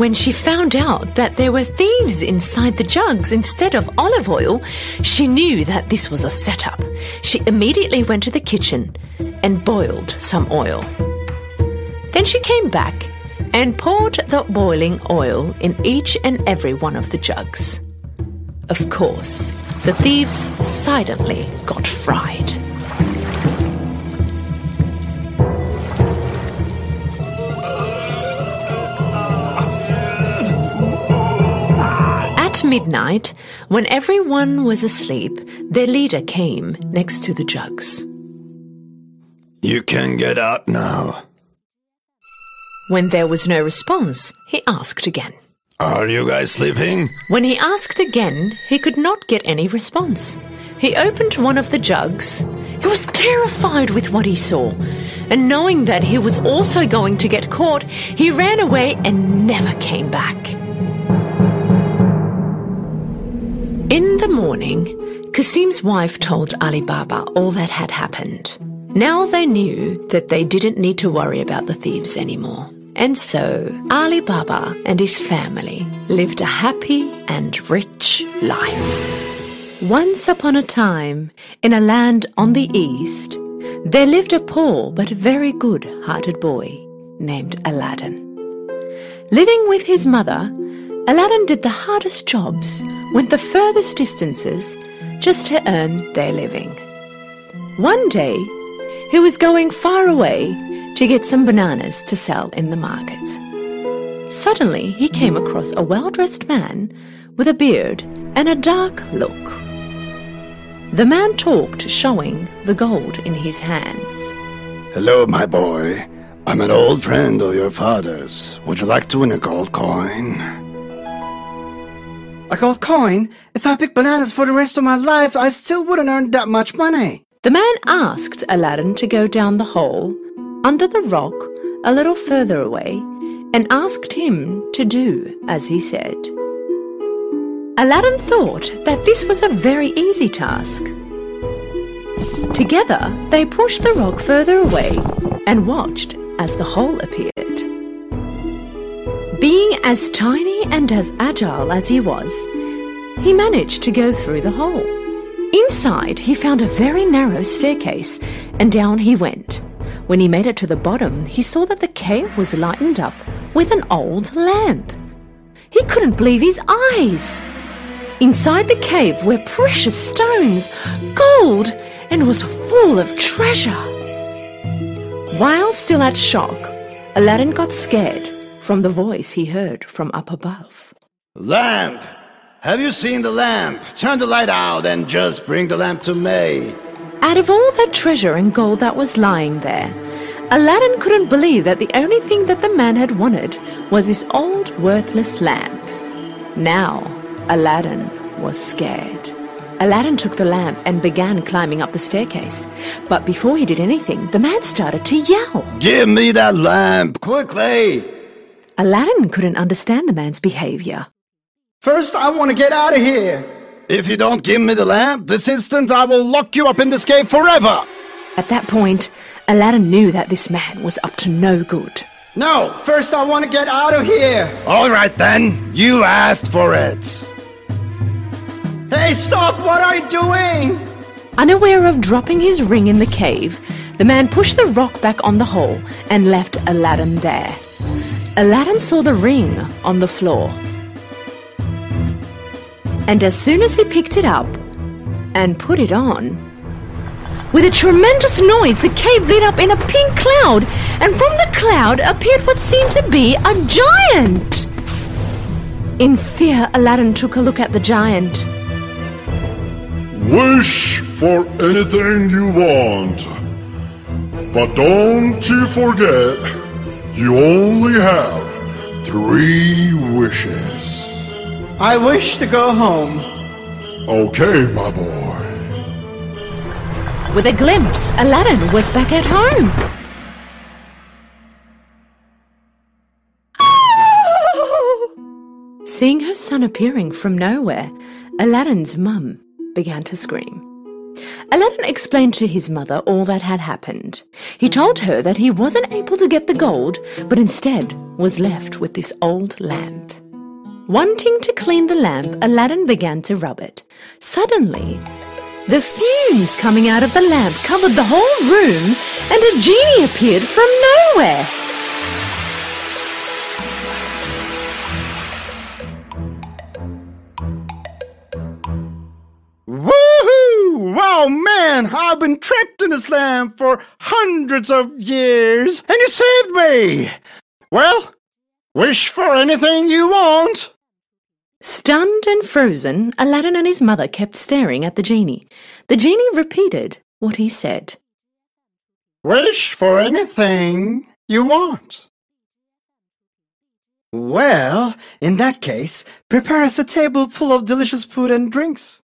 When she found out that there were thieves inside the jugs instead of olive oil, she knew that this was a setup. She immediately went to the kitchen and boiled some oil. Then she came back and poured the boiling oil in each and every one of the jugs. Of course, the thieves silently got fried. At midnight, when everyone was asleep, their leader came next to the jugs. You can get out now. When there was no response, he asked again. Are you guys sleeping? When he asked again, he could not get any response. He opened one of the jugs. He was terrified with what he saw, and knowing that he was also going to get caught, he ran away and never came back. In the morning, Kasim's wife told Ali Baba all that had happened. Now they knew that they didn't need to worry about the thieves anymore. And so Ali Baba and his family lived a happy and rich life. Once upon a time, in a land on the east, there lived a poor but very good hearted boy named Aladdin. Living with his mother, Aladdin did the hardest jobs, went the furthest distances, just to earn their living. One day, he was going far away to get some bananas to sell in the market. Suddenly, he came across a well dressed man with a beard and a dark look. The man talked, showing the gold in his hands. Hello, my boy. I'm an old friend of your father's. Would you like to win a gold coin? A gold coin? If I picked bananas for the rest of my life, I still wouldn't earn that much money. The man asked Aladdin to go down the hole, under the rock, a little further away, and asked him to do as he said. Aladdin thought that this was a very easy task. Together, they pushed the rock further away and watched as the hole appeared. As tiny and as agile as he was, he managed to go through the hole. Inside, he found a very narrow staircase, and down he went. When he made it to the bottom, he saw that the cave was lightened up with an old lamp. He couldn't believe his eyes. Inside the cave were precious stones, gold, and was full of treasure. While still at shock, Aladdin got scared from the voice he heard from up above. Lamp! Have you seen the lamp? Turn the light out and just bring the lamp to me. Out of all that treasure and gold that was lying there, Aladdin couldn't believe that the only thing that the man had wanted was this old worthless lamp. Now, Aladdin was scared. Aladdin took the lamp and began climbing up the staircase. But before he did anything, the man started to yell. Give me that lamp, quickly! Aladdin couldn't understand the man's behavior. First, I want to get out of here. If you don't give me the lamp, this instant I will lock you up in this cave forever! At that point, Aladdin knew that this man was up to no good. No, first I want to get out of here. Alright then, you asked for it. Hey, stop! What are you doing? Unaware of dropping his ring in the cave, the man pushed the rock back on the hole and left Aladdin there. Aladdin saw the ring on the floor. And as soon as he picked it up and put it on, with a tremendous noise, the cave lit up in a pink cloud, and from the cloud appeared what seemed to be a giant. In fear, Aladdin took a look at the giant. Wish for anything you want. But don't you forget, you only have three wishes. I wish to go home. Okay, my boy. With a glimpse, Aladdin was back at home. Seeing her son appearing from nowhere, Aladdin's mum began to scream. Aladdin explained to his mother all that had happened. He told her that he wasn't able to get the gold, but instead was left with this old lamp. Wanting to clean the lamp, Aladdin began to rub it. Suddenly, the fumes coming out of the lamp covered the whole room, and a genie appeared from nowhere. Wow, man, I've been trapped in this lamp for hundreds of years, and you saved me! Well, wish for anything you want. Stunned and frozen, Aladdin and his mother kept staring at the genie. The genie repeated what he said. Wish for anything you want. Well, in that case, prepare us a table full of delicious food and drinks.